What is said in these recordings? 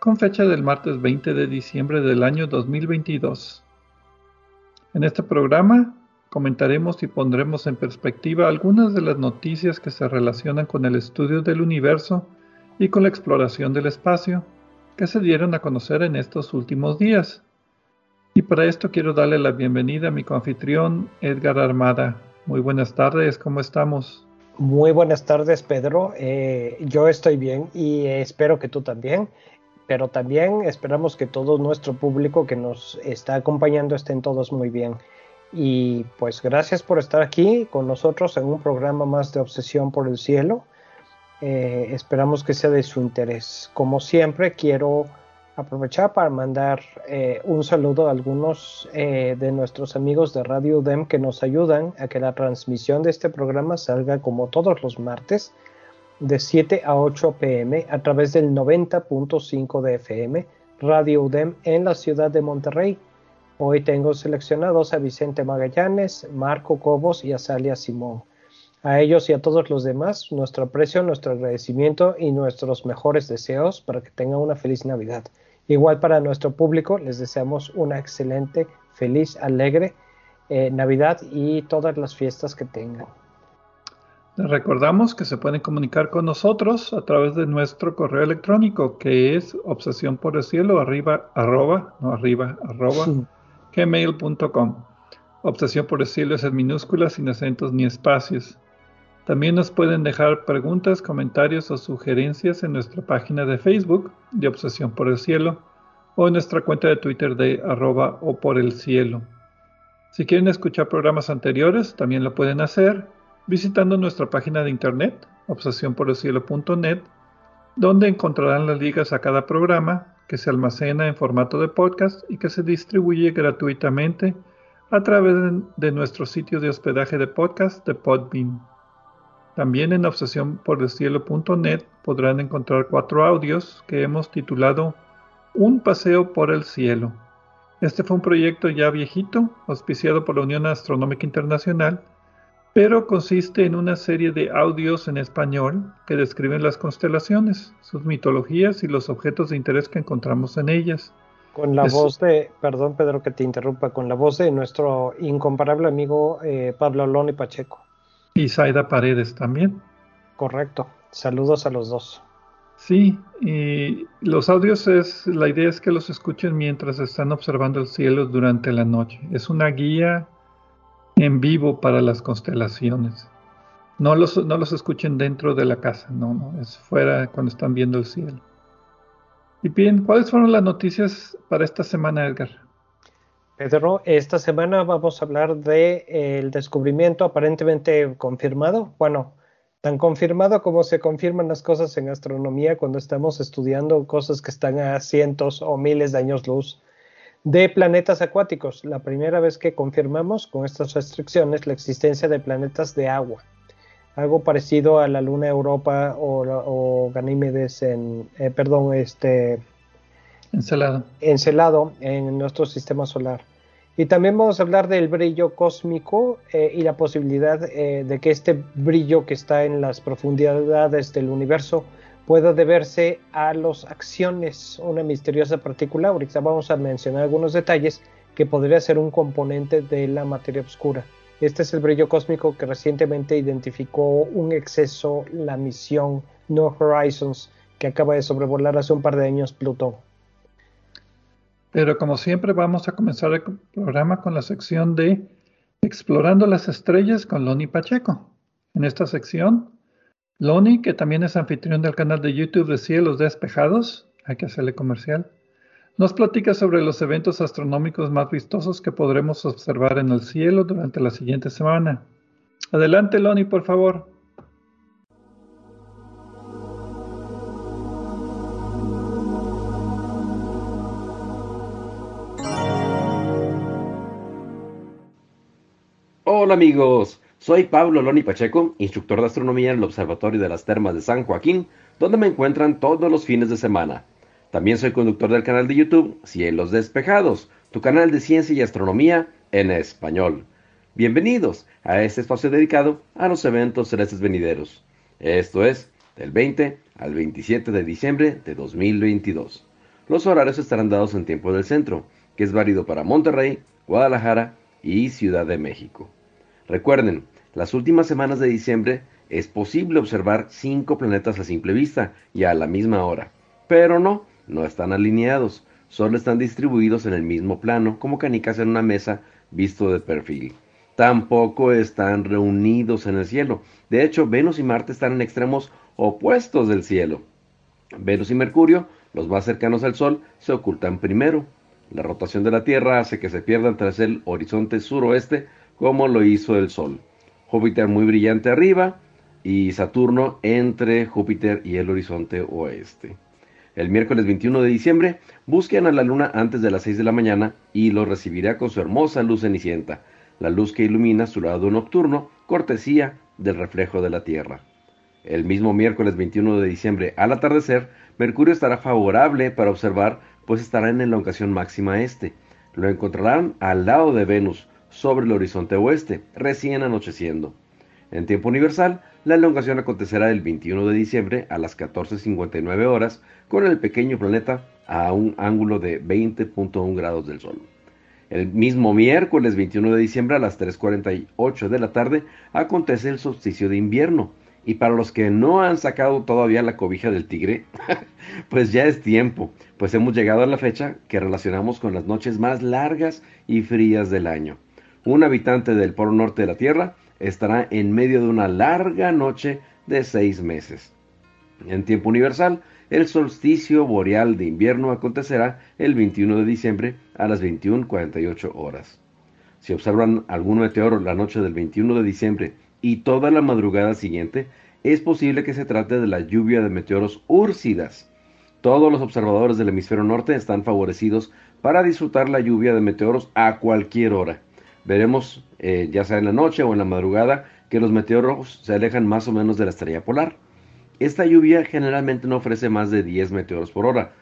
con fecha del martes 20 de diciembre del año 2022. En este programa comentaremos y pondremos en perspectiva algunas de las noticias que se relacionan con el estudio del universo y con la exploración del espacio que se dieron a conocer en estos últimos días. Y para esto quiero darle la bienvenida a mi coanfitrión Edgar Armada. Muy buenas tardes, ¿cómo estamos? Muy buenas tardes, Pedro. Eh, yo estoy bien y espero que tú también pero también esperamos que todo nuestro público que nos está acompañando estén todos muy bien. Y pues gracias por estar aquí con nosotros en un programa más de Obsesión por el Cielo. Eh, esperamos que sea de su interés. Como siempre, quiero aprovechar para mandar eh, un saludo a algunos eh, de nuestros amigos de Radio DEM que nos ayudan a que la transmisión de este programa salga como todos los martes de 7 a 8 pm a través del 90.5 de FM, Radio UDEM en la ciudad de Monterrey. Hoy tengo seleccionados a Vicente Magallanes, Marco Cobos y a Salia Simón. A ellos y a todos los demás, nuestro aprecio, nuestro agradecimiento y nuestros mejores deseos para que tengan una feliz Navidad. Igual para nuestro público, les deseamos una excelente, feliz, alegre eh, Navidad y todas las fiestas que tengan. Les recordamos que se pueden comunicar con nosotros a través de nuestro correo electrónico que es obsesión por el cielo arriba arroba, no arriba, arroba, gmail.com. Obsesión por el cielo es en minúsculas, sin acentos ni espacios. También nos pueden dejar preguntas, comentarios o sugerencias en nuestra página de Facebook de Obsesión por el Cielo o en nuestra cuenta de Twitter de arroba o por el cielo. Si quieren escuchar programas anteriores, también lo pueden hacer visitando nuestra página de internet, obsesionporelcielo.net, donde encontrarán las ligas a cada programa que se almacena en formato de podcast y que se distribuye gratuitamente a través de nuestro sitio de hospedaje de podcast de Podbean. También en obsesionporelcielo.net podrán encontrar cuatro audios que hemos titulado Un paseo por el cielo. Este fue un proyecto ya viejito, auspiciado por la Unión Astronómica Internacional, pero consiste en una serie de audios en español que describen las constelaciones, sus mitologías y los objetos de interés que encontramos en ellas. Con la voz de, perdón Pedro que te interrumpa, con la voz de nuestro incomparable amigo eh, Pablo Loni Pacheco. Y Zaida Paredes también. Correcto, saludos a los dos. Sí, y los audios es, la idea es que los escuchen mientras están observando el cielo durante la noche. Es una guía en vivo para las constelaciones. No los, no los escuchen dentro de la casa, no, no, es fuera cuando están viendo el cielo. Y bien, ¿cuáles fueron las noticias para esta semana, Edgar? Pedro, esta semana vamos a hablar de eh, el descubrimiento aparentemente confirmado, bueno, tan confirmado como se confirman las cosas en astronomía cuando estamos estudiando cosas que están a cientos o miles de años luz de planetas acuáticos. La primera vez que confirmamos con estas restricciones la existencia de planetas de agua. Algo parecido a la Luna Europa o, Ganímedes en, eh, perdón, este... Encelado. Encelado en nuestro sistema solar. Y también vamos a hablar del brillo cósmico eh, y la posibilidad eh, de que este brillo que está en las profundidades del universo pueda deberse a las acciones, una misteriosa partícula. Ahorita vamos a mencionar algunos detalles que podría ser un componente de la materia oscura. Este es el brillo cósmico que recientemente identificó un exceso la misión No Horizons, que acaba de sobrevolar hace un par de años Plutón. Pero como siempre vamos a comenzar el programa con la sección de Explorando las Estrellas con Loni Pacheco. En esta sección, Loni, que también es anfitrión del canal de YouTube de Cielos Despejados, hay que hacerle comercial, nos platica sobre los eventos astronómicos más vistosos que podremos observar en el cielo durante la siguiente semana. Adelante, Loni, por favor. Hola amigos, soy Pablo Loni Pacheco, instructor de astronomía en el Observatorio de las Termas de San Joaquín, donde me encuentran todos los fines de semana. También soy conductor del canal de YouTube Cielos Despejados, tu canal de ciencia y astronomía en español. Bienvenidos a este espacio dedicado a los eventos celestes venideros. Esto es del 20 al 27 de diciembre de 2022. Los horarios estarán dados en tiempo del centro, que es válido para Monterrey, Guadalajara y Ciudad de México. Recuerden, las últimas semanas de diciembre es posible observar cinco planetas a simple vista y a la misma hora. Pero no, no están alineados, solo están distribuidos en el mismo plano como canicas en una mesa visto de perfil. Tampoco están reunidos en el cielo. De hecho, Venus y Marte están en extremos opuestos del cielo. Venus y Mercurio, los más cercanos al Sol, se ocultan primero. La rotación de la Tierra hace que se pierdan tras el horizonte suroeste como lo hizo el Sol. Júpiter muy brillante arriba y Saturno entre Júpiter y el horizonte oeste. El miércoles 21 de diciembre busquen a la luna antes de las 6 de la mañana y lo recibirá con su hermosa luz cenicienta, la luz que ilumina su lado nocturno, cortesía del reflejo de la Tierra. El mismo miércoles 21 de diciembre al atardecer, Mercurio estará favorable para observar, pues estará en elongación máxima este. Lo encontrarán al lado de Venus, sobre el horizonte oeste, recién anocheciendo. En tiempo universal, la elongación acontecerá el 21 de diciembre a las 14.59 horas con el pequeño planeta a un ángulo de 20.1 grados del Sol. El mismo miércoles 21 de diciembre a las 3.48 de la tarde acontece el solsticio de invierno. Y para los que no han sacado todavía la cobija del tigre, pues ya es tiempo, pues hemos llegado a la fecha que relacionamos con las noches más largas y frías del año un habitante del polo norte de la Tierra estará en medio de una larga noche de seis meses. En tiempo universal, el solsticio boreal de invierno acontecerá el 21 de diciembre a las 21.48 horas. Si observan algún meteoro la noche del 21 de diciembre y toda la madrugada siguiente, es posible que se trate de la lluvia de meteoros úrsidas. Todos los observadores del hemisferio norte están favorecidos para disfrutar la lluvia de meteoros a cualquier hora veremos, eh, ya sea en la noche o en la madrugada, que los meteoros se alejan más o menos de la estrella polar. Esta lluvia generalmente no ofrece más de 10 meteoros por hora,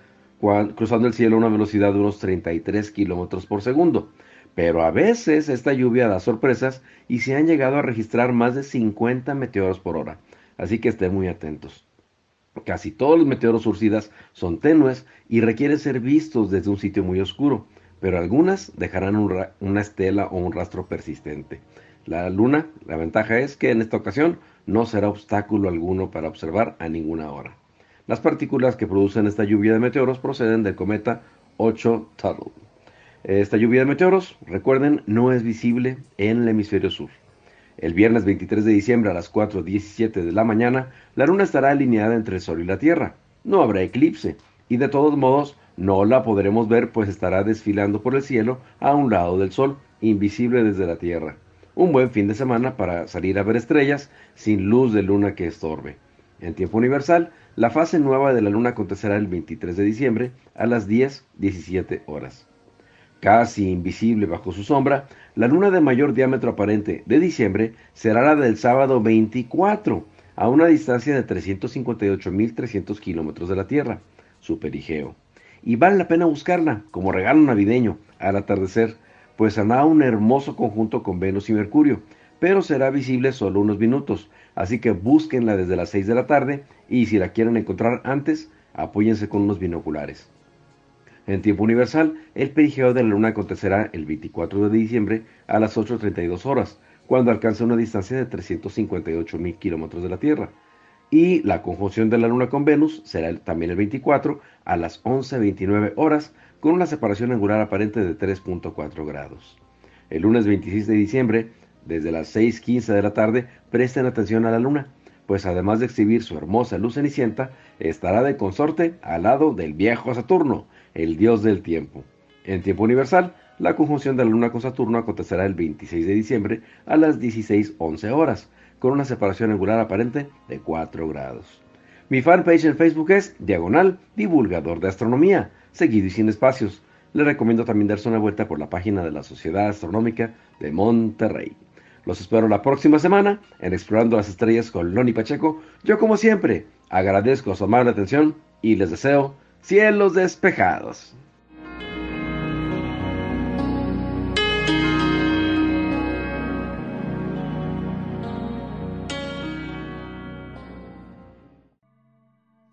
cruzando el cielo a una velocidad de unos 33 kilómetros por segundo. Pero a veces esta lluvia da sorpresas y se han llegado a registrar más de 50 meteoros por hora, así que estén muy atentos. Casi todos los meteoros surcidas son tenues y requieren ser vistos desde un sitio muy oscuro pero algunas dejarán una estela o un rastro persistente. La luna, la ventaja es que en esta ocasión no será obstáculo alguno para observar a ninguna hora. Las partículas que producen esta lluvia de meteoros proceden del cometa 8 Tuttle. Esta lluvia de meteoros, recuerden, no es visible en el hemisferio sur. El viernes 23 de diciembre a las 4.17 de la mañana, la luna estará alineada entre el Sol y la Tierra. No habrá eclipse, y de todos modos no la podremos ver pues estará desfilando por el cielo a un lado del sol, invisible desde la tierra. Un buen fin de semana para salir a ver estrellas sin luz de luna que estorbe. En tiempo universal, la fase nueva de la luna acontecerá el 23 de diciembre a las 10.17 horas. Casi invisible bajo su sombra, la luna de mayor diámetro aparente de diciembre será la del sábado 24, a una distancia de 358.300 kilómetros de la Tierra, su perigeo y vale la pena buscarla como regalo navideño al atardecer, pues hará un hermoso conjunto con Venus y Mercurio, pero será visible solo unos minutos, así que búsquenla desde las 6 de la tarde y si la quieren encontrar antes, apóyense con unos binoculares. En tiempo universal, el perigeo de la luna acontecerá el 24 de diciembre a las 8.32 horas, cuando alcanza una distancia de 358 mil kilómetros de la Tierra. Y la conjunción de la Luna con Venus será también el 24 a las 11.29 horas con una separación angular aparente de 3.4 grados. El lunes 26 de diciembre, desde las 6.15 de la tarde, presten atención a la Luna, pues además de exhibir su hermosa luz cenicienta, estará de consorte al lado del viejo Saturno, el dios del tiempo. En tiempo universal, la conjunción de la Luna con Saturno acontecerá el 26 de diciembre a las 16.11 horas, con una separación angular aparente de 4 grados. Mi fanpage en Facebook es Diagonal Divulgador de Astronomía seguido y sin espacios. Le recomiendo también darse una vuelta por la página de la Sociedad Astronómica de Monterrey. Los espero la próxima semana en Explorando las Estrellas con Loni Pacheco. Yo como siempre agradezco su amable atención y les deseo cielos despejados.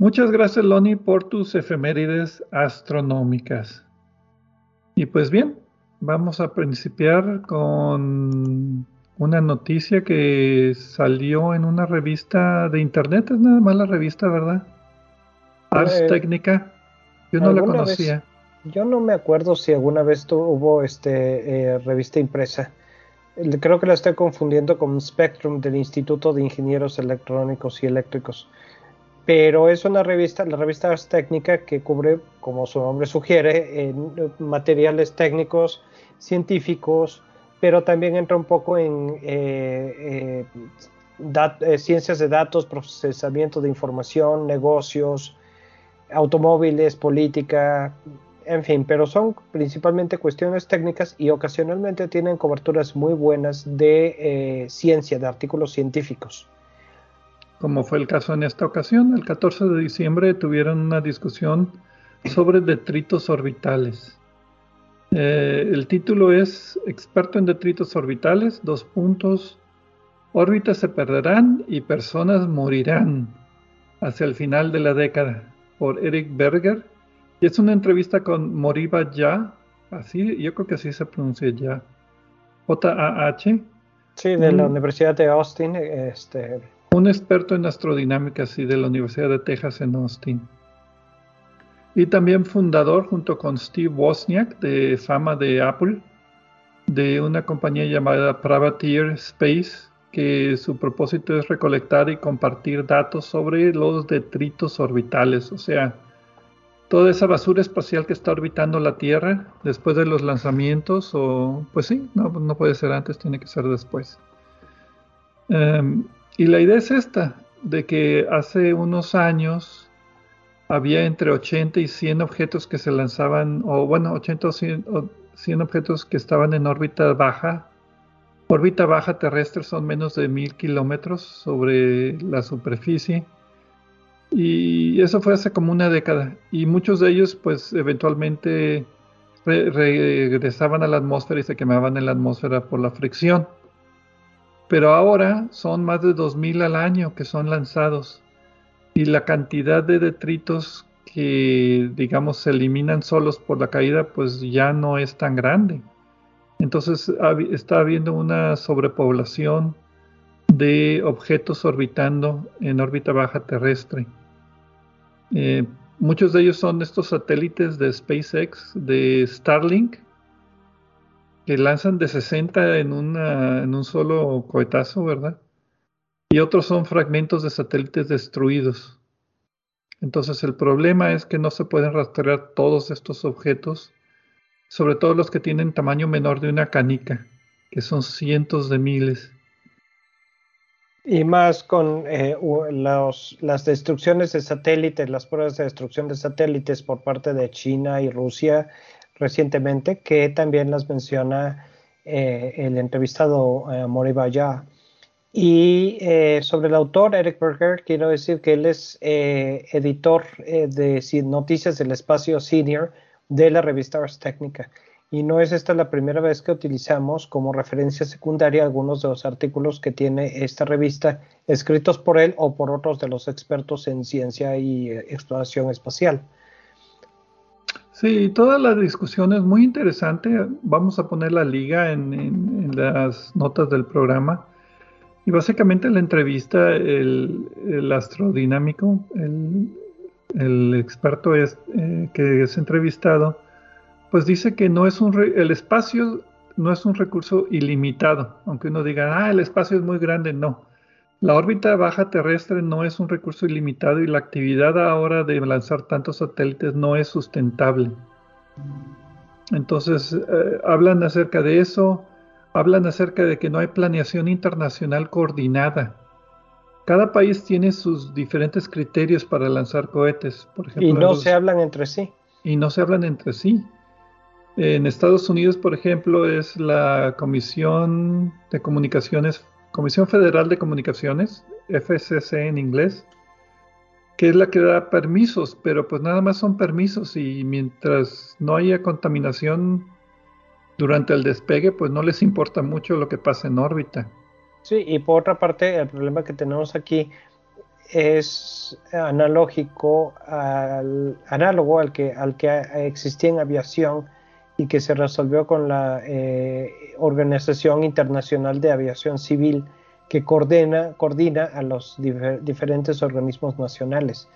Muchas gracias, Loni, por tus efemérides astronómicas. Y pues bien, vamos a principiar con una noticia que salió en una revista de internet, es nada más la revista, ¿verdad? Ars eh, Técnica. Yo no la conocía. yo no me acuerdo si alguna vez hubo este eh, revista impresa. Creo que la estoy confundiendo con Spectrum del Instituto de Ingenieros Electrónicos y Eléctricos pero es una revista, la revista Ars Técnica, que cubre, como su nombre sugiere, materiales técnicos, científicos, pero también entra un poco en eh, eh, eh, ciencias de datos, procesamiento de información, negocios, automóviles, política, en fin, pero son principalmente cuestiones técnicas y ocasionalmente tienen coberturas muy buenas de ciencia, de artículos científicos como fue el caso en esta ocasión. El 14 de diciembre tuvieron una discusión sobre detritos orbitales. Eh, el título es Experto en detritos orbitales, dos puntos. Órbitas se perderán y personas morirán hacia el final de la década, por Eric Berger. Y es una entrevista con Moriba Ya, así, yo creo que así se pronuncia ya. J-A-H. Sí, de la Universidad de Austin. Este, un experto en astrodinámica y de la Universidad de Texas en Austin. Y también fundador junto con Steve Wozniak de fama de Apple de una compañía llamada Privateer Space que su propósito es recolectar y compartir datos sobre los detritos orbitales, o sea, toda esa basura espacial que está orbitando la Tierra después de los lanzamientos, o pues sí, no, no puede ser antes, tiene que ser después. Em, y la idea es esta, de que hace unos años había entre 80 y 100 objetos que se lanzaban, o bueno, 80 o 100, objetos que estaban en órbita baja. Órbita baja terrestre son menos de mil kilómetros sobre la superficie. Y eso fue hace como una década. Y muchos de ellos, pues, eventualmente regresaban a la atmósfera y se quemaban en la atmósfera por la fricción pero ahora son más de 2.000 al año que son lanzados y la cantidad de detritos que digamos se eliminan solos por la caída pues ya no es tan grande. Entonces está habiendo una sobrepoblación de objetos orbitando en órbita baja terrestre. Eh, muchos de ellos son estos satélites de SpaceX, de Starlink, que lanzan de 60 en, en un solo cohetazo, ¿verdad? Y otros son fragmentos de satélites destruidos. Entonces el problema es que no se pueden rastrear todos estos objetos, sobre todo los que tienen tamaño menor de una canica, que son cientos de miles. Y más con eh, las destrucciones de satélites, las pruebas de destrucción de satélites por parte de China y Rusia, recientemente, que también las menciona eh, el entrevistado eh, Moribaya. Y eh, sobre el autor, Eric Berger, quiero decir que él es eh, editor de Noticias del Espacio Senior de la revista Ars Técnica. Y no es esta la primera vez que utilizamos como referencia secundaria algunos de los artículos que tiene esta revista, escritos por él o por otros de los expertos en ciencia y exploración espacial. Sí, toda la discusión es muy interesante. Vamos a poner la liga en, las notas del programa. Y básicamente en la entrevista, el, astrodinámico, el, experto es, eh, que es entrevistado, pues dice que no es un el espacio no es un recurso ilimitado, aunque uno diga, ah, el espacio es muy grande, no. La órbita baja terrestre no es un recurso ilimitado y la actividad ahora de lanzar tantos satélites no es sustentable. Entonces, eh, hablan acerca de eso, hablan acerca de que no hay planeación internacional coordinada. Cada país tiene sus diferentes criterios para lanzar cohetes, por ejemplo. Y no se hablan entre sí. Y no se hablan entre sí. En Estados Unidos, por ejemplo, es la Comisión de Comunicaciones, Comisión Federal de Comunicaciones, FCC en inglés, que es la que da permisos, pero pues nada más son permisos y mientras no haya contaminación durante el despegue, pues no les importa mucho lo que pasa en órbita. Sí, y por otra parte, el problema que tenemos aquí es analógico al análogo al que al que existía en aviación y que se resolvió con la eh, Organización Internacional de Aviación Civil que coordina, coordina a los diferentes organismos nacionales.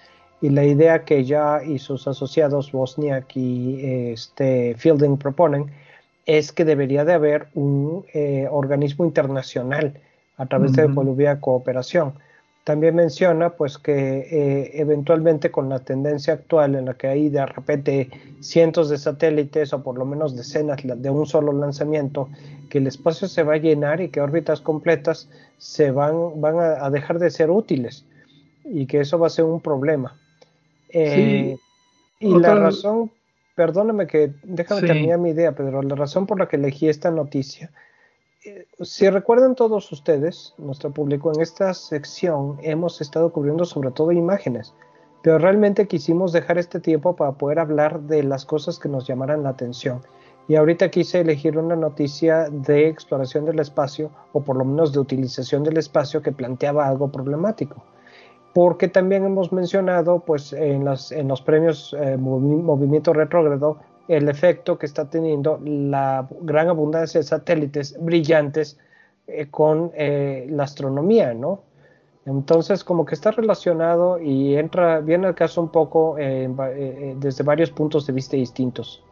Y la idea que ya y sus asociados Bosniak y este, Fielding proponen es que debería de haber un eh, organismo internacional a través de Bolivia Cooperación. También menciona pues que eh, eventualmente con la tendencia actual en la que hay de repente cientos de satélites o por lo menos decenas de un solo lanzamiento, que el espacio se va a llenar y que órbitas completas se van, van a, dejar de ser útiles y que eso va a ser un problema. Eh, y la razón perdóname que, déjame terminar mi idea, Pedro, la razón por la que elegí esta noticia. Eh, si recuerdan todos ustedes, nuestro público, en esta sección hemos estado cubriendo sobre todo imágenes, pero realmente quisimos dejar este tiempo para poder hablar de las cosas que nos llamaran la atención. Y ahorita quise elegir una noticia de exploración del espacio, o por lo menos de utilización del espacio, que planteaba algo problemático porque también hemos mencionado pues, en, los premios eh, Movimiento Retrógrado el efecto que está teniendo la gran abundancia de satélites brillantes eh, con eh, la astronomía, ¿no? Entonces, como que está relacionado y entra, viene al caso un poco desde varios puntos de vista distintos.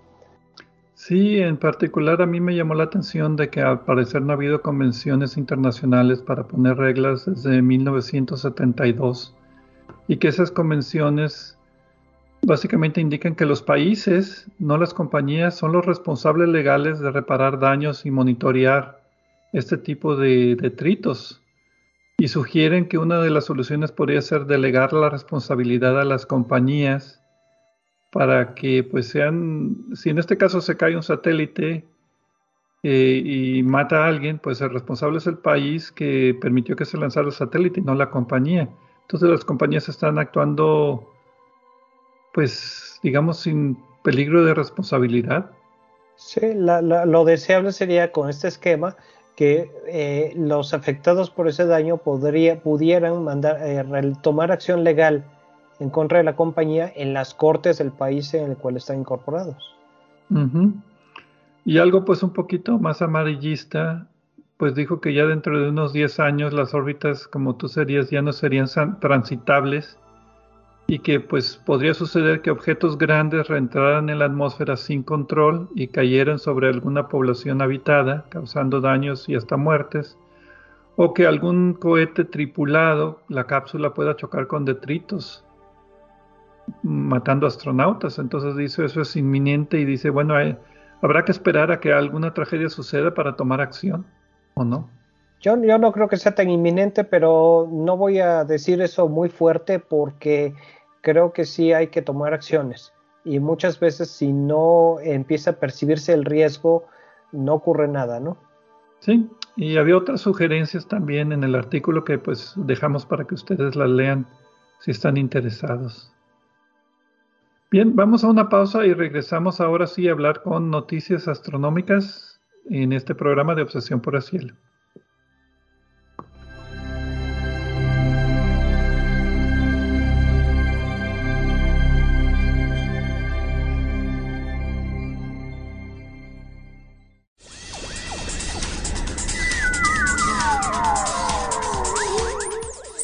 Sí, en particular a mí me llamó la atención de que al parecer no ha habido convenciones internacionales para poner reglas desde 1972 y que esas convenciones básicamente indican que los países, no las compañías, son los responsables legales de reparar daños y monitorear este tipo de detritos y sugieren que una de las soluciones podría ser delegar la responsabilidad a las compañías para que pues sean, si en este caso se cae un satélite eh, y mata a alguien, pues el responsable es el país que permitió que se lanzara el satélite y no la compañía. Entonces las compañías están actuando, pues, digamos, sin peligro de responsabilidad. Sí, lo deseable sería con este esquema que eh, los afectados por ese daño podría, pudieran mandar, eh, tomar acción legal en contra de la compañía en las cortes del país en el cual están incorporados. Y algo pues un poquito más amarillista, pues dijo que ya dentro de unos 10 años las órbitas como tú serías ya no serían transitables y que pues podría suceder que objetos grandes reentraran en la atmósfera sin control y cayeran sobre alguna población habitada, causando daños y hasta muertes, o que algún cohete tripulado, la cápsula pueda chocar con detritos matando astronautas. Entonces dice eso es inminente y dice, bueno, habrá que esperar a que alguna tragedia suceda para tomar acción, ¿o no? Yo, no creo que sea tan inminente, pero no voy a decir eso muy fuerte porque creo que sí hay que tomar acciones. Y muchas veces si no empieza a percibirse el riesgo, no ocurre nada, ¿no? Sí, y había otras sugerencias también en el artículo que pues dejamos para que ustedes las lean si están interesados. Bien, vamos a una pausa y regresamos ahora sí a hablar con noticias astronómicas en este programa de Obsesión por el Cielo.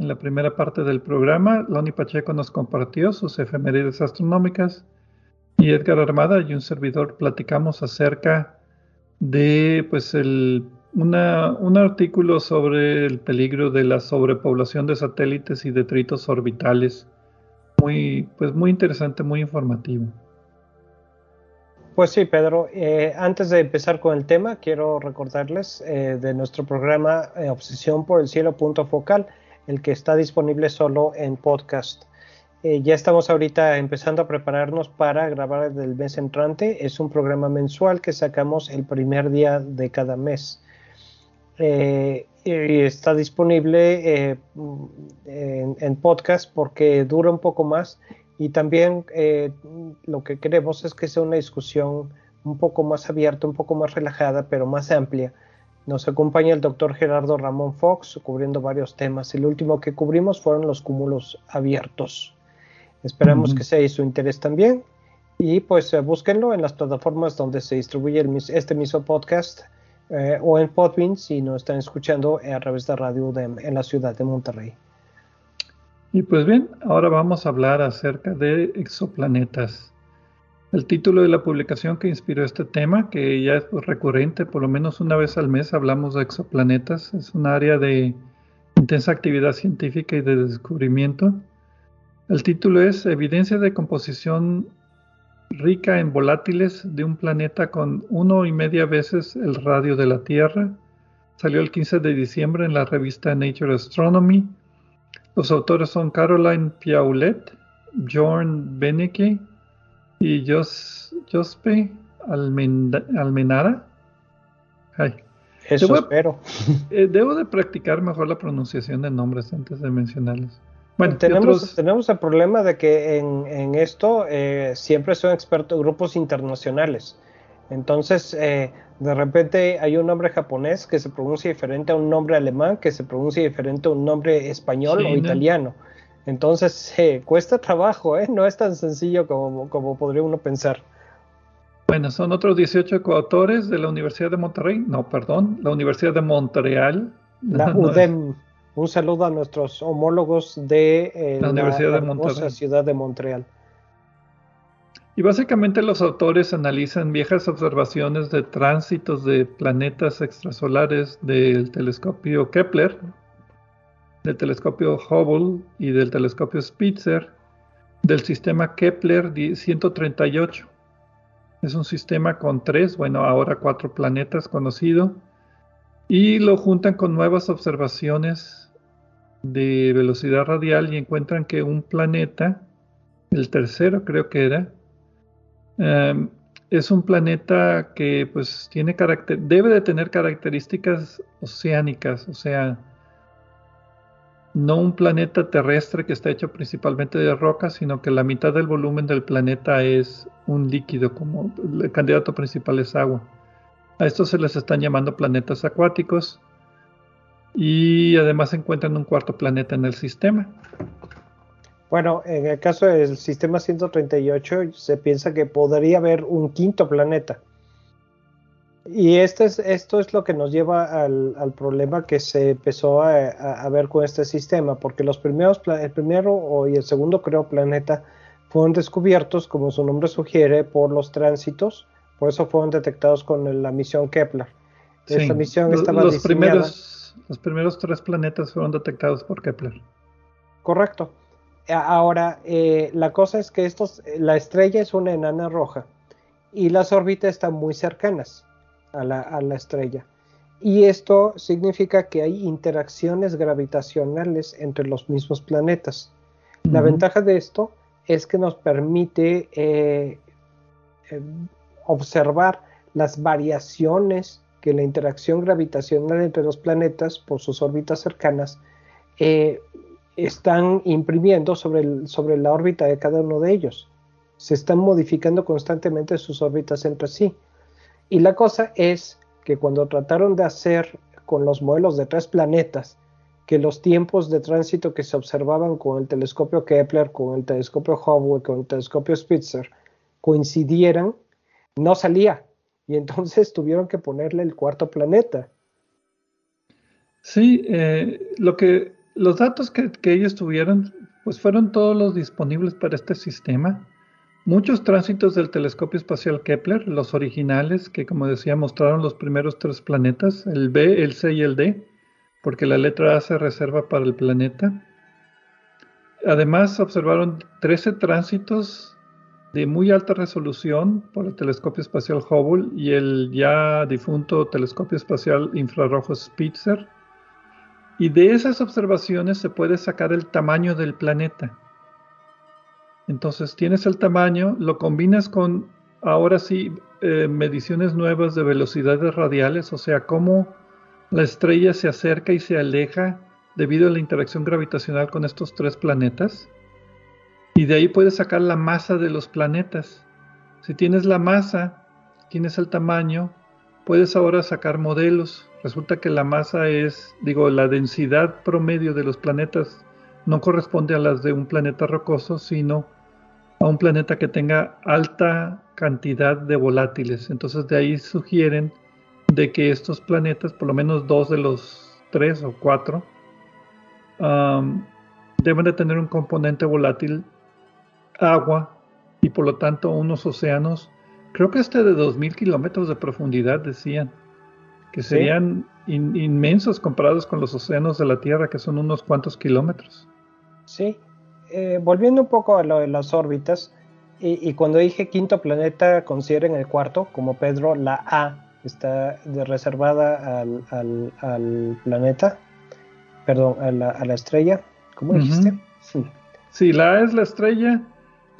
En la primera parte del programa, Loni Pacheco nos compartió sus efemérides astronómicas y Edgar Armada y un servidor platicamos acerca de pues el, un artículo sobre el peligro de la sobrepoblación de satélites y detritos orbitales. Muy, pues muy interesante, muy informativo. Pues sí, Pedro. Eh, antes de empezar con el tema, quiero recordarles eh, de nuestro programa eh, Obsesión por el Cielo Punto Focal el que está disponible solo en podcast. Eh, ya estamos ahorita empezando a prepararnos para grabar el mes entrante. Es un programa mensual que sacamos el primer día de cada mes. Eh, y está disponible eh, en, podcast porque dura un poco más y también lo que queremos es que sea una discusión un poco más abierta, un poco más relajada, pero más amplia nos acompaña el doctor Gerardo Ramón Fox cubriendo varios temas. El último que cubrimos fueron los cúmulos abiertos. Esperamos que sea de su interés también. Y pues eh, búsquenlo en las plataformas donde se distribuye este mismo podcast eh, o en Podbean si nos están escuchando a través de Radio en la ciudad de Monterrey. Y pues bien, ahora vamos a hablar acerca de exoplanetas. El título de la publicación que inspiró este tema, que ya es recurrente, por lo menos una vez al mes hablamos de exoplanetas, es un área de intensa actividad científica y de descubrimiento. El título es Evidencia de composición rica en volátiles de un planeta con uno y media veces el radio de la Tierra. Salió el 15 de diciembre en la revista Nature Astronomy. Los autores son Caroline Piaulet, Bjorn Benecke, y Jos, Jospe Almenara. Eso debo, espero. Eh, debo de practicar mejor la pronunciación de nombres antes de mencionarlos. Bueno, tenemos, tenemos el problema de que en, esto eh, siempre son expertos grupos internacionales. Entonces, eh, de repente hay un nombre japonés que se pronuncia diferente a un nombre alemán, que se pronuncia diferente a un nombre español o italiano. Entonces, cuesta trabajo, ¿eh? no es tan sencillo como, como podría uno pensar. Bueno, son otros 18 coautores de la Universidad de Monterrey, no, perdón, la Universidad de Montreal. La UDEM. Un saludo a nuestros homólogos de eh, la Universidad de Monterrey. ciudad de Montreal. Y básicamente los autores analizan viejas observaciones de tránsitos de planetas extrasolares del telescopio Kepler, del telescopio Hubble y del telescopio Spitzer del sistema Kepler 138. Es un sistema con tres, bueno, ahora cuatro planetas conocido, y lo juntan con nuevas observaciones de velocidad radial y encuentran que un planeta, el tercero creo que era, em, es un planeta que pues tiene debe de tener características oceánicas, o sea, no un planeta terrestre que está hecho principalmente de rocas, sino que la mitad del volumen del planeta es un líquido, como el candidato principal es agua. A estos se les están llamando planetas acuáticos y además encuentran un cuarto planeta en el sistema. Bueno, en el caso del sistema 138 se piensa que podría haber un quinto planeta. Y este es, esto es lo que nos lleva al, problema que se empezó a, ver con este sistema, porque los primeros, el primero y el segundo creo planeta fueron descubiertos, como su nombre sugiere, por los tránsitos, por eso fueron detectados con la misión Kepler. Esta misión estaba los primeros, los primeros tres planetas fueron detectados por Kepler. Correcto. Ahora, eh, la cosa es que estos, la estrella es una enana roja y las órbitas están muy cercanas a la, estrella. Y esto significa que hay interacciones gravitacionales entre los mismos planetas. La ventaja de esto es que nos permite eh, eh, observar las variaciones que la interacción gravitacional entre los planetas por sus órbitas cercanas están imprimiendo sobre, sobre la órbita de cada uno de ellos. Se están modificando constantemente sus órbitas entre sí. Y la cosa es que cuando trataron de hacer con los modelos de tres planetas, que los tiempos de tránsito que se observaban con el telescopio Kepler, con el telescopio Hubble, con el telescopio Spitzer, coincidieran, no salía. Y entonces tuvieron que ponerle el cuarto planeta. Sí, eh, lo que los datos que, ellos tuvieron, pues fueron todos los disponibles para este sistema. Muchos tránsitos del telescopio espacial Kepler, los originales, que como decía mostraron los primeros tres planetas, el B, el C y el D, porque la letra A se reserva para el planeta. Además, observaron 13 tránsitos de muy alta resolución por el telescopio espacial Hubble y el ya difunto telescopio espacial infrarrojo Spitzer y de esas observaciones se puede sacar el tamaño del planeta. Entonces tienes el tamaño, lo combinas con ahora sí eh, mediciones nuevas de velocidades radiales, o sea, cómo la estrella se acerca y se aleja debido a la interacción gravitacional con estos tres planetas. Y de ahí puedes sacar la masa de los planetas. Si tienes la masa, tienes el tamaño, puedes ahora sacar modelos Resulta que la masa es, digo, la densidad promedio de los planetas no corresponde a las de un planeta rocoso, sino a un planeta que tenga alta cantidad de volátiles. Entonces de ahí sugieren de que estos planetas, por lo menos dos de los tres o cuatro, deben de tener un componente volátil agua y por lo tanto unos océanos, creo que hasta de 2.000 kilómetros de profundidad, decían que serían inmensos comparados con los océanos de la Tierra, que son unos cuantos kilómetros. Sí, eh, volviendo un poco a lo de las órbitas, y, cuando dije quinto planeta, consideren el cuarto, como Pedro, la A está reservada al, planeta, perdón, a la, estrella, ¿cómo dijiste? sí. la A es la estrella,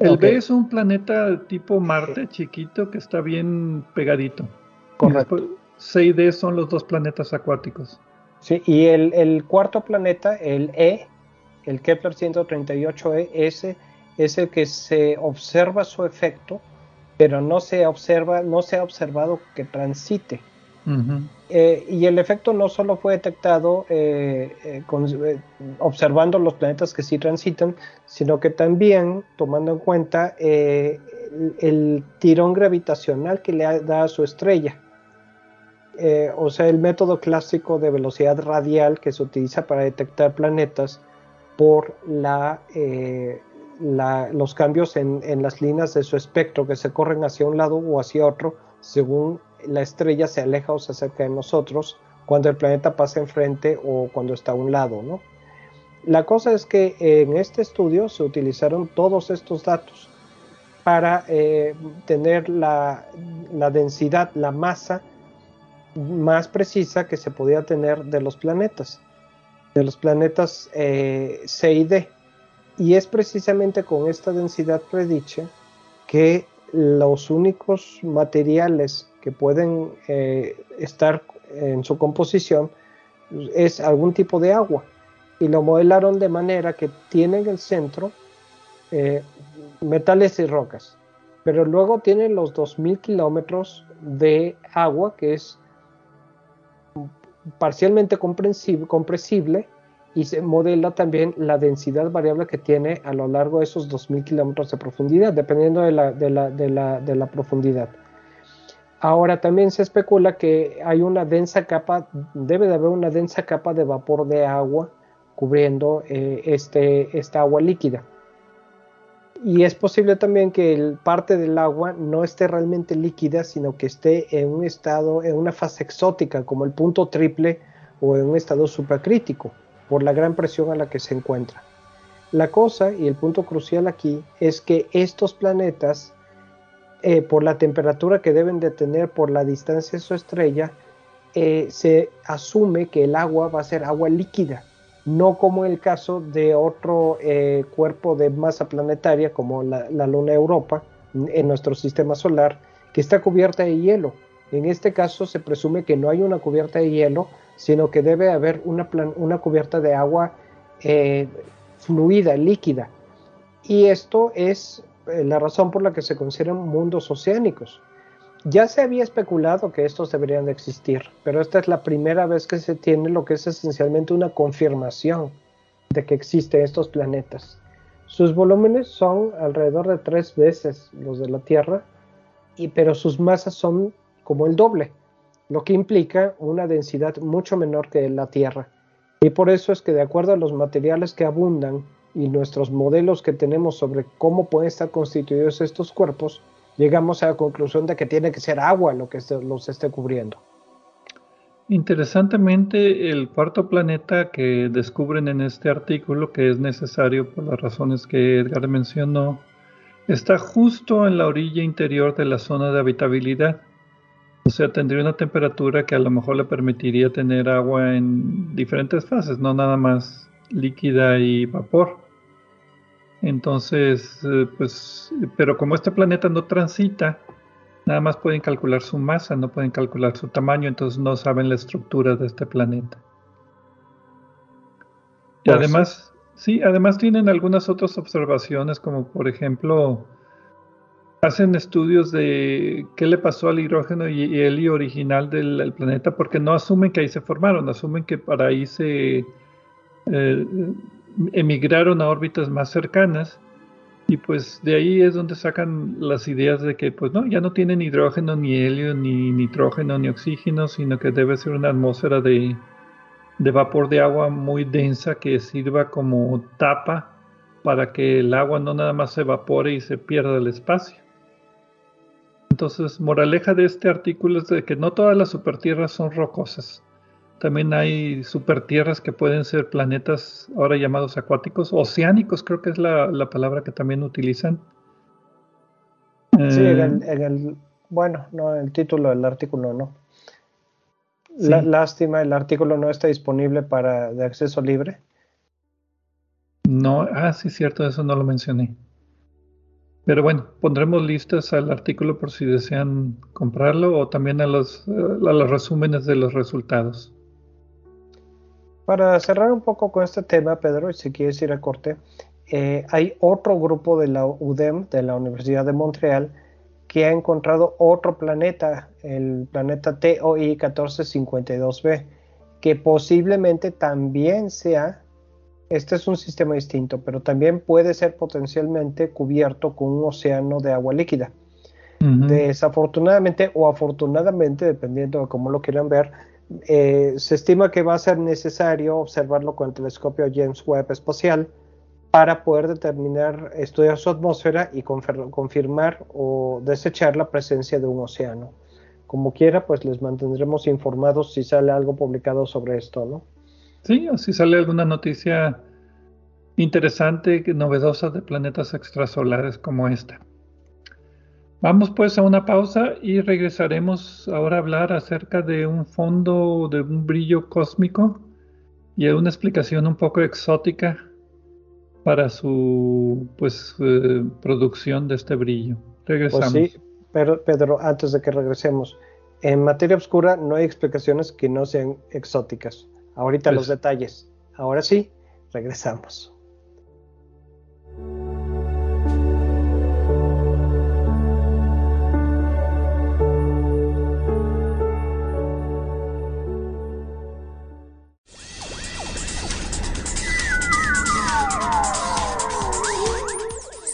el B es un planeta tipo Marte chiquito que está bien pegadito. Correcto. C y D son los dos planetas acuáticos. Sí, y el, cuarto planeta, el E, el Kepler 138e, ese es el que se observa su efecto, pero no se observa, no se ha observado que transite. Eh, y el efecto no solo fue detectado eh, eh, observando los planetas que sí transitan, sino que también tomando en cuenta el tirón gravitacional que le da a su estrella. O sea, el método clásico de velocidad radial que se utiliza para detectar planetas por eh, los cambios en, las líneas de su espectro que se corren hacia un lado o hacia otro según la estrella se aleja o se acerca de nosotros cuando el planeta pasa enfrente o cuando está a un lado, La cosa es que en este estudio se utilizaron todos estos datos para eh, tener la densidad, la masa más precisa que se podía tener de los planetas, de los planetas eh, C y D. Y es precisamente con esta densidad predicha que los únicos materiales que pueden eh, estar en su composición es algún tipo de agua. y lo modelaron de manera que tiene en el centro eh, metales y rocas, pero luego tiene los 2.000 kilómetros de agua que es parcialmente compresible y se modela también la densidad variable que tiene a lo largo de esos 2.000 kilómetros de profundidad, dependiendo de la, profundidad. Ahora también se especula que hay una densa capa, debe de haber una densa capa de vapor de agua cubriendo eh, este, esta agua líquida. Y es posible también que el, parte del agua no esté realmente líquida, sino que esté en un estado, en una fase exótica, como el punto triple o en un estado supercrítico por la gran presión a la que se encuentra. La cosa y el punto crucial aquí es que estos planetas, eh, por la temperatura que deben de tener por la distancia de su estrella, eh, se asume que el agua va a ser agua líquida, no como el caso de otro eh, cuerpo de masa planetaria como la, Luna Europa en nuestro sistema solar, que está cubierta de hielo. En este caso se presume que no hay una cubierta de hielo, sino que debe haber una, una cubierta de agua eh, fluida, líquida. Y esto es eh, la razón por la que se consideran mundos oceánicos. Ya se había especulado que estos deberían de existir, pero esta es la primera vez que se tiene lo que es esencialmente una confirmación de que existen estos planetas. Sus volúmenes son alrededor de tres veces los de la Tierra, y, pero sus masas son como el doble lo que implica una densidad mucho menor que la Tierra. Y por eso es que de acuerdo a los materiales que abundan y nuestros modelos que tenemos sobre cómo pueden estar constituidos estos cuerpos, llegamos a la conclusión de que tiene que ser agua lo que los esté cubriendo. Interesantemente, el cuarto planeta que descubren en este artículo, que es necesario por las razones que Edgar mencionó, está justo en la orilla interior de la zona de habitabilidad. O sea, tendría una temperatura que a lo mejor le permitiría tener agua en diferentes fases, no nada más líquida y vapor. Entonces, eh, pues, pero como este planeta no transita, nada más pueden calcular su masa, no pueden calcular su tamaño, entonces no saben la estructura de este planeta. Y además, sí, además tienen algunas otras observaciones, como por ejemplo, hacen estudios de qué le pasó al hidrógeno y, helio original del planeta porque no asumen que ahí se formaron, asumen que para ahí se eh, emigraron a órbitas más cercanas y pues de ahí es donde sacan las ideas de que pues no, ya no tienen hidrógeno, ni helio, ni nitrógeno, ni oxígeno, sino que debe ser una atmósfera de, vapor de agua muy densa que sirva como tapa para que el agua no nada más se evapore y se pierda el espacio. Entonces, moraleja de este artículo es de que no todas las supertierras son rocosas. También hay supertierras que pueden ser planetas ahora llamados acuáticos, oceánicos creo que es la, palabra que también utilizan. Sí, en eh, el, bueno, no, el título del artículo no. lástima, el artículo no está disponible para de acceso libre. No, ah, sí, cierto, eso no lo mencioné. Pero bueno, pondremos listas al artículo por si desean comprarlo o también a los, los resúmenes de los resultados. Para cerrar un poco con este tema, Pedro, si quieres ir a corte, eh, hay otro grupo de la UDEM, de la Universidad de Montreal, que ha encontrado otro planeta, el planeta TOI 1452b, que posiblemente también sea este es un sistema distinto, pero también puede ser potencialmente cubierto con un océano de agua líquida. Desafortunadamente o afortunadamente, dependiendo de cómo lo quieran ver, eh, se estima que va a ser necesario observarlo con el telescopio James Webb espacial para poder determinar, estudiar su atmósfera y confirmar o desechar la presencia de un océano. Como quiera, pues les mantendremos informados si sale algo publicado sobre esto, ¿no? Sí, o si sale alguna noticia interesante, novedosa de planetas extrasolares como esta. Vamos pues a una pausa y regresaremos ahora a hablar acerca de un fondo de un brillo cósmico y una explicación un poco exótica para su pues eh, producción de este brillo. Regresamos. Pues sí, pero Pedro, antes de que regresemos, en materia oscura no hay explicaciones que no sean exóticas. Ahorita los pues detalles. Ahora sí, Regresamos.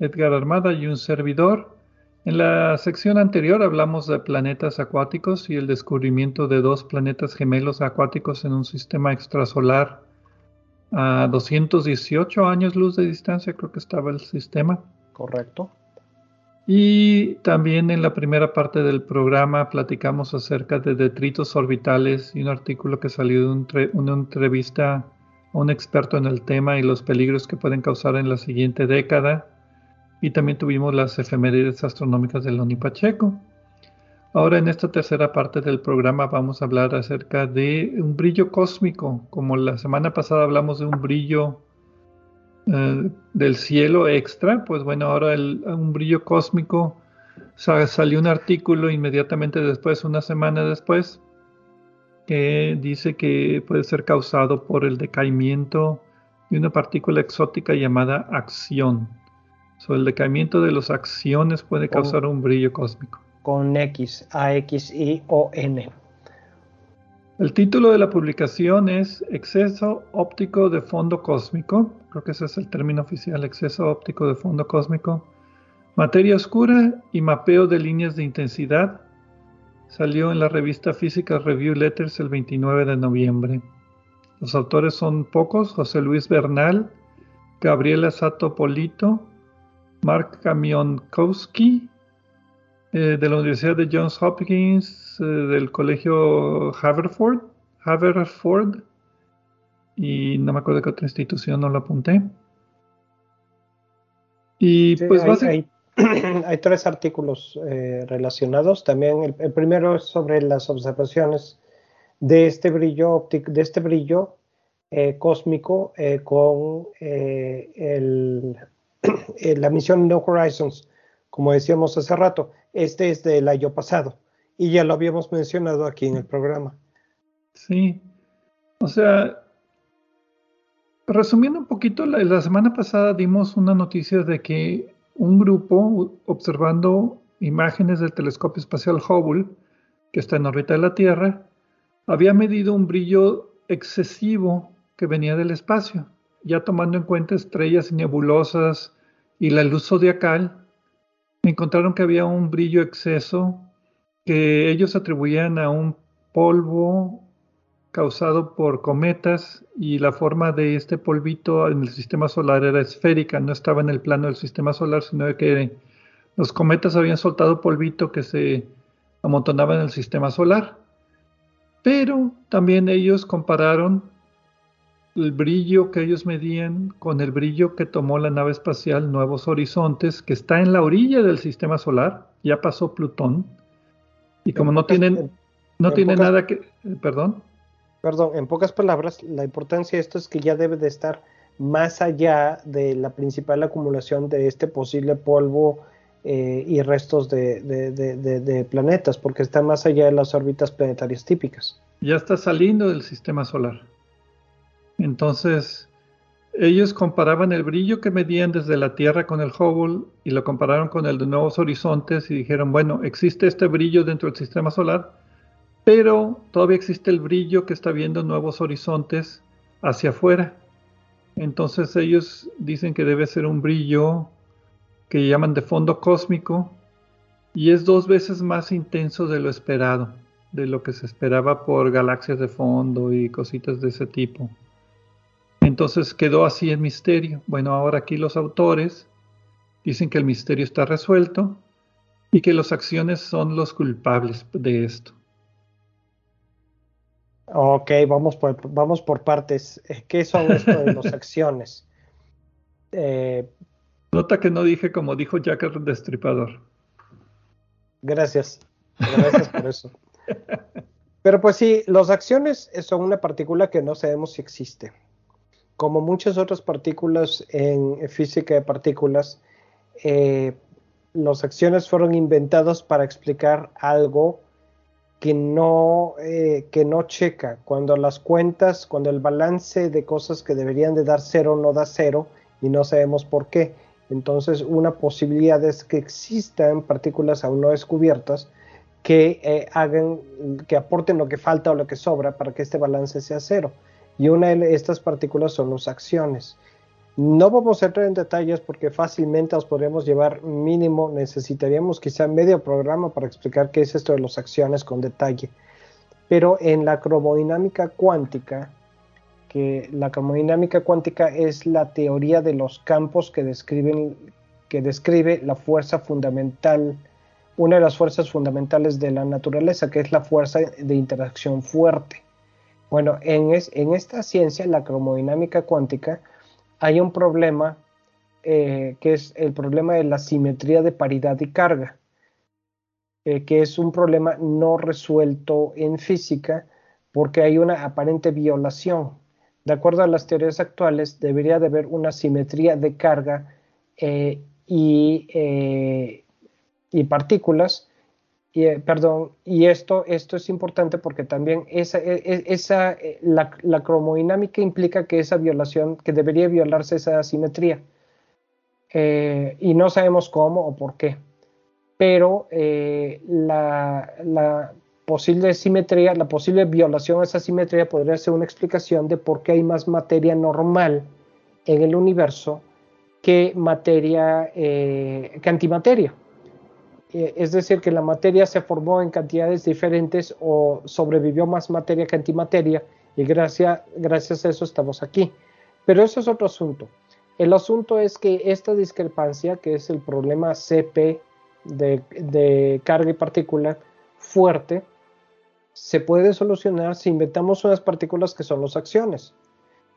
Edgar Armada y un servidor. En la sección anterior hablamos de planetas acuáticos y el descubrimiento de dos planetas gemelos acuáticos en un sistema extrasolar a 218 años luz de distancia, creo que estaba el sistema. Correcto. Y también en la primera parte del programa platicamos acerca de detritos orbitales y un artículo que salió de una entrevista a un experto en el tema y los peligros que pueden causar en la siguiente década y también tuvimos las efemérides astronómicas de Loni Pacheco. Ahora en esta tercera parte del programa vamos a hablar acerca de un brillo cósmico, como la semana pasada hablamos de un brillo eh, del cielo extra, pues bueno, ahora un brillo cósmico salió un artículo inmediatamente después, una semana después, que dice que puede ser causado por el decaimiento de una partícula exótica llamada acción el decaimiento de las acciones puede causar un brillo cósmico. Con X, A, X, I o N. El título de la publicación es Exceso óptico de fondo cósmico. Creo que ese es el término oficial, exceso óptico de fondo cósmico. Materia oscura y mapeo de líneas de intensidad. Salió en la revista física Review Letters el 29 de noviembre. Los autores son pocos, José Luis Bernal, Gabriela Sato Polito, Mark Kamionkowski, eh, de la Universidad de Johns Hopkins, eh, del Colegio Haverford, Haverford, y no me acuerdo qué otra institución no lo apunté. Y pues hay, hay, tres artículos eh, relacionados. También el, primero es sobre las observaciones de este brillo óptico, de este brillo cósmico con el la misión No Horizons, como decíamos hace rato, este es del año pasado y ya lo habíamos mencionado aquí en el programa. Sí, o sea, resumiendo un poquito, la, semana pasada dimos una noticia de que un grupo observando imágenes del telescopio espacial Hubble, que está en órbita de la Tierra, había medido un brillo excesivo que venía del espacio ya tomando en cuenta estrellas y nebulosas y la luz zodiacal, encontraron que había un brillo exceso que ellos atribuían a un polvo causado por cometas y la forma de este polvito en el sistema solar era esférica, no estaba en el plano del sistema solar, sino que los cometas habían soltado polvito que se amontonaba en el sistema solar. Pero también ellos compararon el brillo que ellos medían con el brillo que tomó la nave espacial Nuevos Horizontes, que está en la orilla del sistema solar, ya pasó Plutón, y como no tienen... No tiene nada que... Eh, perdón. Perdón, en pocas palabras, la importancia de esto es que ya debe de estar más allá de la principal acumulación de este posible polvo eh, y restos de, planetas, porque está más allá de las órbitas planetarias típicas. Ya está saliendo del sistema solar. Entonces, ellos comparaban el brillo que medían desde la Tierra con el Hubble y lo compararon con el de Nuevos Horizontes y dijeron, bueno, existe este brillo dentro del sistema solar, pero todavía existe el brillo que está viendo Nuevos Horizontes hacia afuera. Entonces ellos dicen que debe ser un brillo que llaman de fondo cósmico y es dos veces más intenso de lo esperado, de lo que se esperaba por galaxias de fondo y cositas de ese tipo. Entonces quedó así el misterio. Bueno, ahora aquí los autores dicen que el misterio está resuelto y que las acciones son los culpables de esto. Ok, vamos por, vamos por partes. ¿Qué son esto de las acciones? Eh, Nota que no dije como dijo Jack el Destripador. Gracias. Gracias por eso. Pero pues sí, las acciones son una partícula que no sabemos si existe. Como muchas otras partículas en física de partículas, eh, las acciones fueron inventadas para explicar algo que no, eh, que no checa. Cuando las cuentas, cuando el balance de cosas que deberían de dar cero no da cero y no sabemos por qué. Entonces, una posibilidad es que existan partículas aún no descubiertas que eh, hagan, que aporten lo que falta o lo que sobra para que este balance sea cero. Y una de estas partículas son las acciones. No vamos a entrar en detalles porque fácilmente os podríamos llevar mínimo, necesitaríamos quizá medio programa para explicar qué es esto de las acciones con detalle. Pero en la cromodinámica cuántica, que la cromodinámica cuántica es la teoría de los campos que describen que describe la fuerza fundamental, una de las fuerzas fundamentales de la naturaleza, que es la fuerza de interacción fuerte. Bueno, en, esta ciencia, la cromodinámica cuántica, hay un problema eh, que es el problema de la simetría de paridad y carga, eh, que es un problema no resuelto en física porque hay una aparente violación. De acuerdo a las teorías actuales, debería de haber una simetría de carga eh, y partículas y, eh, perdón, y esto, esto es importante porque también esa, e, e, esa, eh, la, la, cromodinámica implica que esa violación, que debería violarse esa simetría. Eh, y no sabemos cómo o por qué. Pero la, la, posible simetría, la posible violación a esa simetría podría ser una explicación de por qué hay más materia normal en el universo que materia, que antimateria. Eh, es decir, que la materia se formó en cantidades diferentes o sobrevivió más materia que antimateria y gracias, a eso estamos aquí. Pero eso es otro asunto. El asunto es que esta discrepancia, que es el problema CP de, carga y partícula fuerte, se puede solucionar si inventamos unas partículas que son las acciones.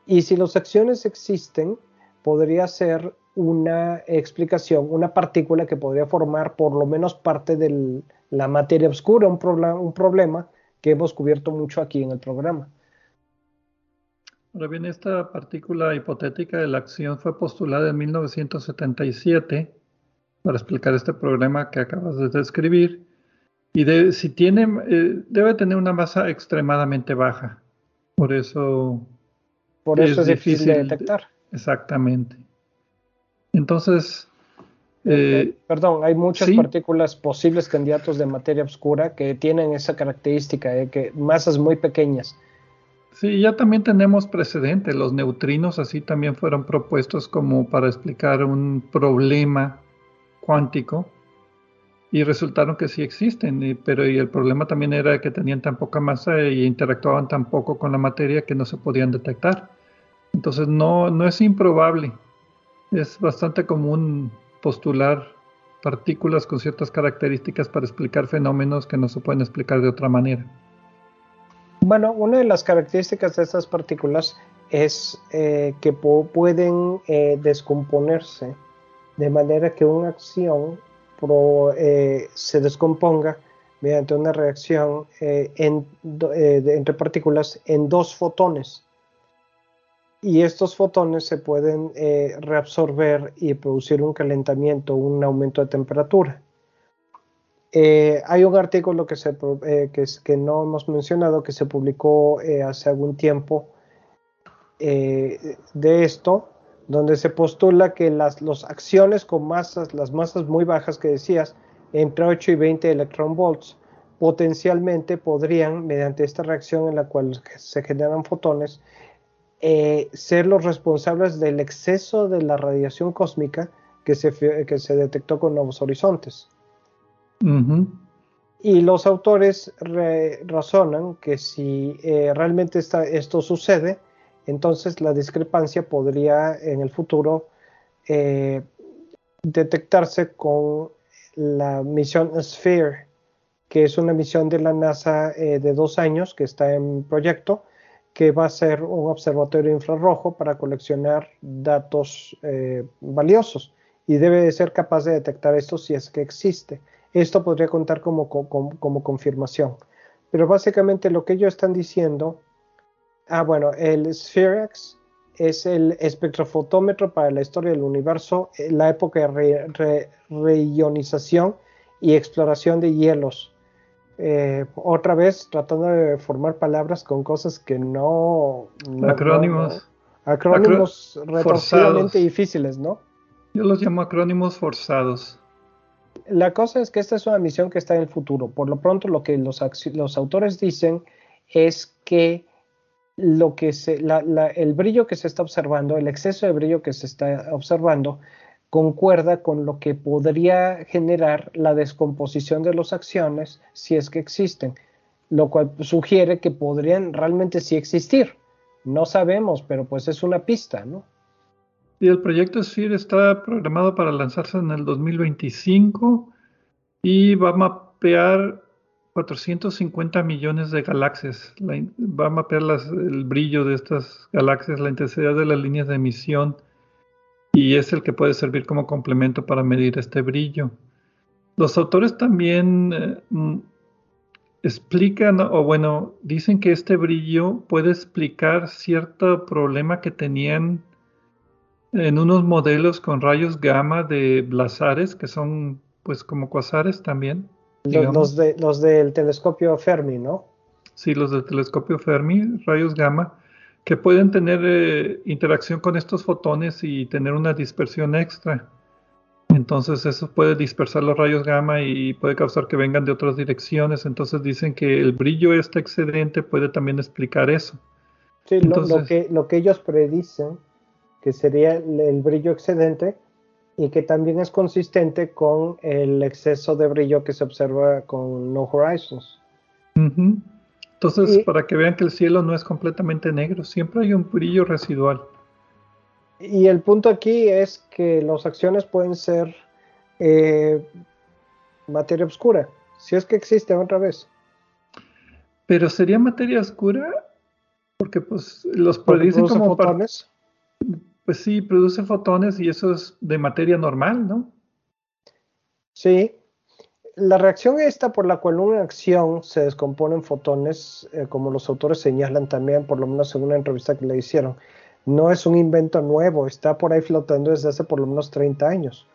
Y si las acciones existen, podría ser una explicación, una partícula que podría formar por lo menos parte de la materia oscura, un, un problema que hemos cubierto mucho aquí en el programa. Ahora bien, esta partícula hipotética de la acción fue postulada en 1977 para explicar este problema que acabas de describir. Y si tiene, eh, debe tener una masa extremadamente baja. Por eso, por eso es, difícil de detectar. exactamente. Entonces... Eh, eh, perdón, hay muchas partículas posibles candidatos de materia oscura que tienen esa característica de que masas muy pequeñas. Sí, ya también tenemos precedentes. Los neutrinos así también fueron propuestos como para explicar un problema cuántico y resultaron que sí existen, pero y el problema también era que tenían tan poca masa y interactuaban tan poco con la materia que no se podían detectar. Entonces no, no es improbable es bastante común postular partículas con ciertas características para explicar fenómenos que no se pueden explicar de otra manera. Bueno, una de las características de estas partículas es eh, que pueden eh, descomponerse de manera que una acción eh, se descomponga mediante una reacción eh, entre partículas en dos fotones. Y estos fotones se pueden reabsorber y producir un calentamiento, un aumento de temperatura. hay un artículo que, se, que, no hemos mencionado que se publicó hace algún tiempo de esto, donde se postula que las acciones con masas, las masas muy bajas que decías, entre 8 y 20 electron volts, potencialmente podrían, mediante esta reacción en la cual se generan fotones, eh, ser los responsables del exceso de la radiación cósmica que se, que se detectó con Nuevos Horizontes. Y los autores razonan que si eh, realmente esto sucede, entonces la discrepancia podría en el futuro eh, detectarse con la misión Sphere, que es una misión de la NASA eh, de dos años que está en proyecto, que va a ser un observatorio infrarrojo para coleccionar datos eh, valiosos y debe de ser capaz de detectar esto si es que existe. Esto podría contar como, como confirmación. Pero básicamente lo que ellos están diciendo Ah, bueno, el Spherex es el espectrofotómetro para la historia del universo, eh, la época de reionización y exploración de hielos. Eh, otra vez tratando de formar palabras con cosas que no... acrónimos. acrónimos retorcidamente difíciles, ¿no? Yo los llamo acrónimos forzados. La cosa es que esta es una misión que está en el futuro. Por lo pronto lo que los, los autores dicen es que lo que se, el brillo que se está observando, el exceso de brillo que se está observando, concuerda con lo que podría generar la descomposición de las acciones si es que existen, lo cual sugiere que podrían realmente sí existir. No sabemos, pero pues es una pista, ¿no? Y el proyecto SPHERE está programado para lanzarse en el 2025 y va a mapear 450 millones de galaxias. va a mapear el brillo de estas galaxias, la intensidad de las líneas de emisión y es el que puede servir como complemento para medir este brillo. Los autores también eh, mm, explican, o bueno, dicen que este brillo puede explicar cierto problema que tenían en unos modelos con rayos gamma de blazares, que son pues como cuasares también los, de, los del telescopio Fermi, ¿no? Sí, los del telescopio Fermi, rayos gamma, que pueden tener eh, interacción con estos fotones y tener una dispersión extra. Entonces eso puede dispersar los rayos gamma y puede causar que vengan de otras direcciones. Entonces dicen que el brillo este excedente puede también explicar eso. Sí, lo, que, lo que ellos predicen, que sería el brillo excedente, y que también es consistente con el exceso de brillo que se observa con No Horizons. Entonces, para que vean que el cielo no es completamente negro, siempre hay un brillo residual. Y el punto aquí es que las acciones pueden ser eh, materia oscura, si es que existe otra vez. Pero sería materia oscura porque pues los predicen como fotones. Pues sí, produce fotones y eso es de materia normal, ¿no? Sí. La reacción esta por la cual una acción se descompone en fotones, eh, como los autores señalan también, por lo menos en una entrevista que le hicieron, no es un invento nuevo, está por ahí flotando desde hace por lo menos 30 años.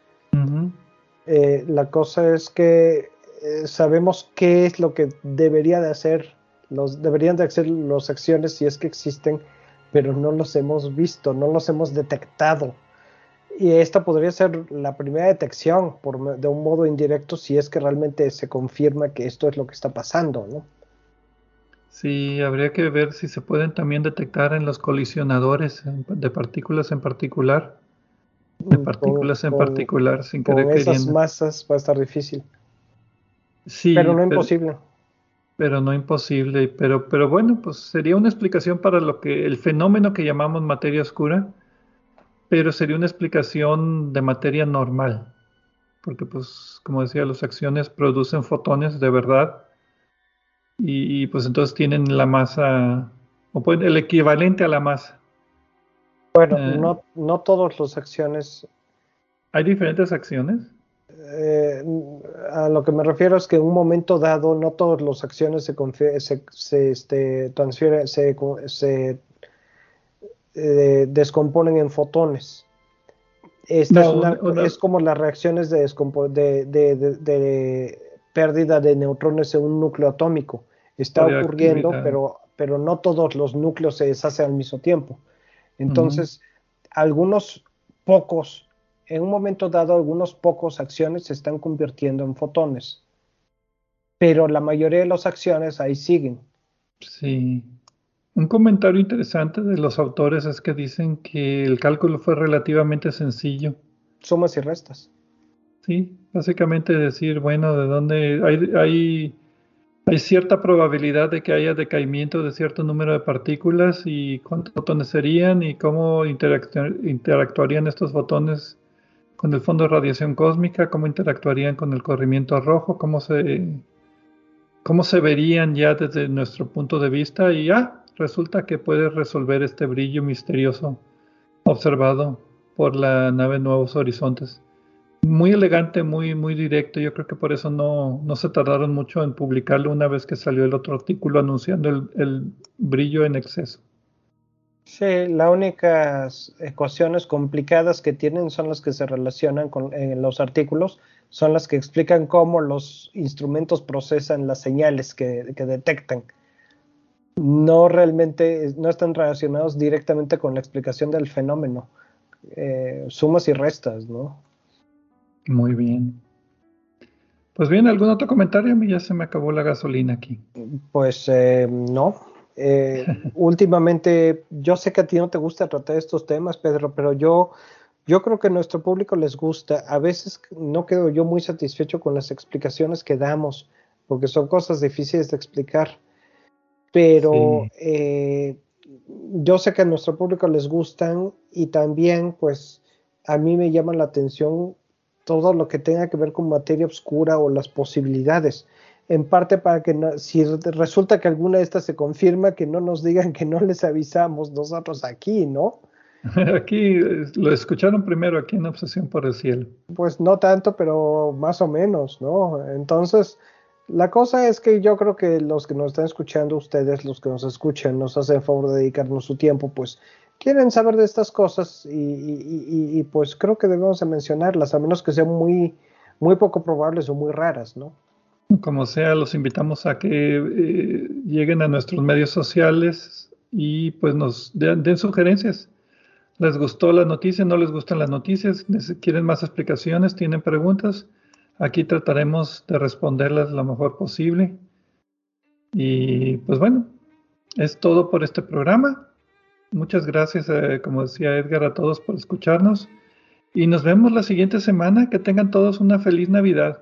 Eh, la cosa es que eh, sabemos qué es lo que debería de hacer, los, deberían de hacer las acciones si es que existen pero no los hemos visto, no los hemos detectado. Y esta podría ser la primera detección por, de un modo indirecto si es que realmente se confirma que esto es lo que está pasando, ¿no? Sí, habría que ver si se pueden también detectar en los colisionadores de partículas en particular. De partículas en particular, sin querer con esas masas va a estar difícil. Sí, pero no imposible pero no imposible. Pero, pero bueno, pues sería una explicación para lo que el fenómeno que llamamos materia oscura, pero sería una explicación de materia normal, porque pues como decía, las acciones producen fotones de verdad y, pues entonces tienen la masa o el equivalente a la masa. Bueno, eh, no, no todas las acciones. ¿Hay diferentes acciones? eh, a lo que me refiero es que en un momento dado no todas las acciones se, se, se este, transfieren, se, se eh, descomponen en fotones. Esta es, como las reacciones de, de, de, pérdida de neutrones en un núcleo atómico. Está ocurriendo, pero, pero no todos los núcleos se deshacen al mismo tiempo. Entonces, algunos pocos en un momento dado algunos pocos acciones se están convirtiendo en fotones, pero la mayoría de las acciones ahí siguen. Sí. Un comentario interesante de los autores es que dicen que el cálculo fue relativamente sencillo. Sumas y restas. Sí, básicamente decir, bueno, de dónde hay, hay, hay cierta probabilidad de que haya decaimiento de cierto número de partículas y cuántos fotones serían y cómo interactuarían estos fotones con el fondo de radiación cósmica, cómo interactuarían con el corrimiento rojo, cómo se, cómo se verían ya desde nuestro punto de vista y ya resulta que puede resolver este brillo misterioso observado por la nave Nuevos Horizontes. Muy elegante, muy, muy directo. Yo creo que por eso no, no se tardaron mucho en publicarlo una vez que salió el otro artículo anunciando el, el brillo en exceso. Sí, las únicas ecuaciones complicadas que tienen son las que se relacionan con en los artículos, son las que explican cómo los instrumentos procesan las señales que, detectan. No realmente, no están relacionados directamente con la explicación del fenómeno. Eh, sumas y restas, ¿no? Muy bien. Pues bien, ¿algún otro comentario? Ya se me acabó la gasolina aquí. Pues eh, no, eh, últimamente, yo sé que a ti no te gusta tratar estos temas, Pedro, pero yo, yo creo que a nuestro público les gusta. A veces no quedo yo muy satisfecho con las explicaciones que damos, porque son cosas difíciles de explicar. Pero eh, yo sé que a nuestro público les gustan y también, pues, a mí me llama la atención todo lo que tenga que ver con materia oscura o las posibilidades en parte para que si resulta que alguna de estas se confirma, que no nos digan que no les avisamos nosotros aquí, ¿no? Aquí lo escucharon primero aquí en Obsesión por el Cielo. Pues no tanto, pero más o menos, ¿no? Entonces, la cosa es que yo creo que los que nos están escuchando, ustedes, los que nos escuchan, nos hacen favor de dedicarnos su tiempo, pues quieren saber de estas cosas y, pues creo que debemos de mencionarlas, a menos que sean muy, muy poco probables o muy raras, ¿no? Como sea, los invitamos a que eh, lleguen a nuestros medios sociales y pues nos den, sugerencias. ¿Les gustó la noticia? ¿No les gustan las noticias? ¿Quieren más explicaciones? ¿Tienen preguntas? Aquí trataremos de responderlas lo mejor posible. Y pues bueno, es todo por este programa. Muchas gracias, eh, como decía Edgar, a todos por escucharnos. Y nos vemos la siguiente semana. Que tengan todos una feliz Navidad.